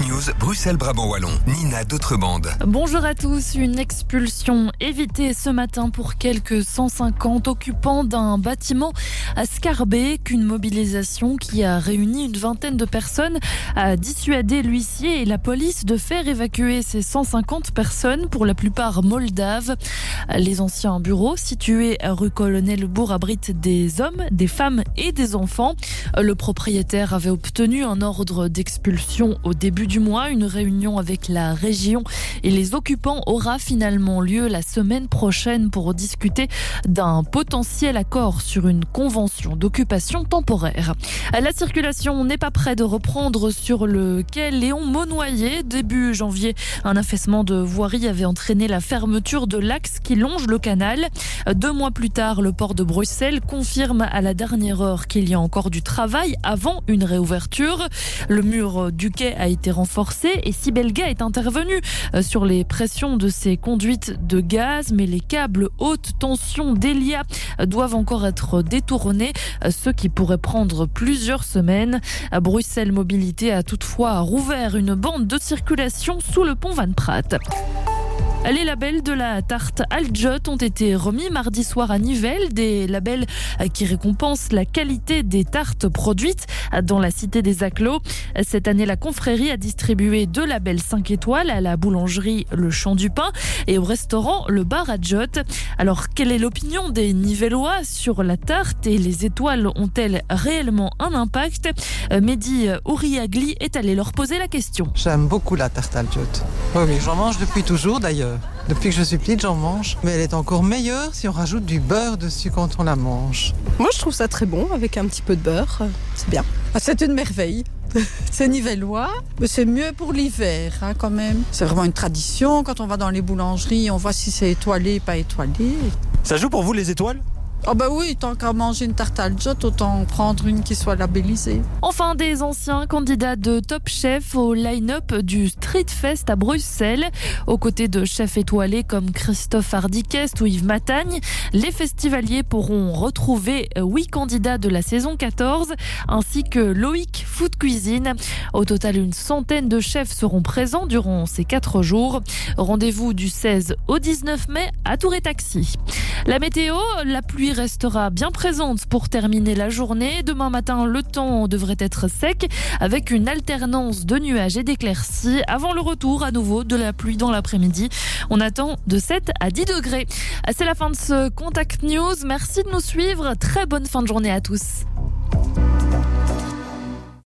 News, Bruxelles-Brabant-Wallon, Nina D'autrebande. Bonjour à tous. Une expulsion évitée ce matin pour quelques 150 occupants d'un bâtiment à Scarbeck. Une mobilisation qui a réuni une vingtaine de personnes a dissuadé l'huissier et la police de faire évacuer ces 150 personnes, pour la plupart moldaves. Les anciens bureaux situés rue Colonel-Bourg abritent des hommes, des femmes et des enfants. Le propriétaire avait obtenu un ordre d'expulsion au début du mois. Une réunion avec la région et les occupants aura finalement lieu la semaine prochaine pour discuter d'un potentiel accord sur une convention d'occupation temporaire. La circulation n'est pas près de reprendre sur le quai Léon Monnoyer. Début janvier, un affaissement de voirie avait entraîné la fermeture de l'axe qui longe le canal. Deux mois plus tard, le port de Bruxelles confirme à la dernière heure qu'il y a encore du travail avant une réouverture. Le mur du quai a été renforcé et Sibelga est intervenu euh, sur les pressions de ses conduites de gaz, mais les câbles haute tension d'Elia doivent encore être détournés, euh, ce qui pourrait prendre plusieurs semaines. Bruxelles Mobilité a toutefois rouvert une bande de circulation sous le pont Van Pratt. Les labels de la tarte Aljot ont été remis mardi soir à Nivelles, des labels qui récompensent la qualité des tartes produites dans la cité des Aclos. Cette année, la confrérie a distribué deux labels 5 étoiles à la boulangerie Le Champ du Pain et au restaurant Le Bar Aljot. Alors, quelle est l'opinion des Nivellois sur la tarte et les étoiles ont-elles réellement un impact? Mehdi Ouriagli est allé leur poser la question. J'aime beaucoup la tarte Aljot. Oui, oui, j'en mange depuis toujours d'ailleurs. Depuis que je suis petite, j'en mange. Mais elle est encore meilleure si on rajoute du beurre dessus quand on la mange. Moi, je trouve ça très bon avec un petit peu de beurre. C'est bien. Ah, c'est une merveille. C'est nivellois, mais c'est mieux pour l'hiver hein, quand même. C'est vraiment une tradition. Quand on va dans les boulangeries, on voit si c'est étoilé, pas étoilé. Ça joue pour vous les étoiles? Oh bah oui, tant qu'à manger une tarte à autant prendre une qui soit labellisée. Enfin, des anciens candidats de Top Chef au line-up du Street Fest à Bruxelles. Aux côtés de chefs étoilés comme Christophe Hardiquest ou Yves Matagne, les festivaliers pourront retrouver huit candidats de la saison 14 ainsi que Loïc Food Cuisine. Au total, une centaine de chefs seront présents durant ces quatre jours. Rendez-vous du 16 au 19 mai à Tour et Taxi. La météo, la pluie restera bien présente pour terminer la journée. Demain matin, le temps devrait être sec avec une alternance de nuages et d'éclaircies avant le retour à nouveau de la pluie dans l'après-midi. On attend de 7 à 10 degrés. C'est la fin de ce Contact News. Merci de nous suivre. Très bonne fin de journée à tous.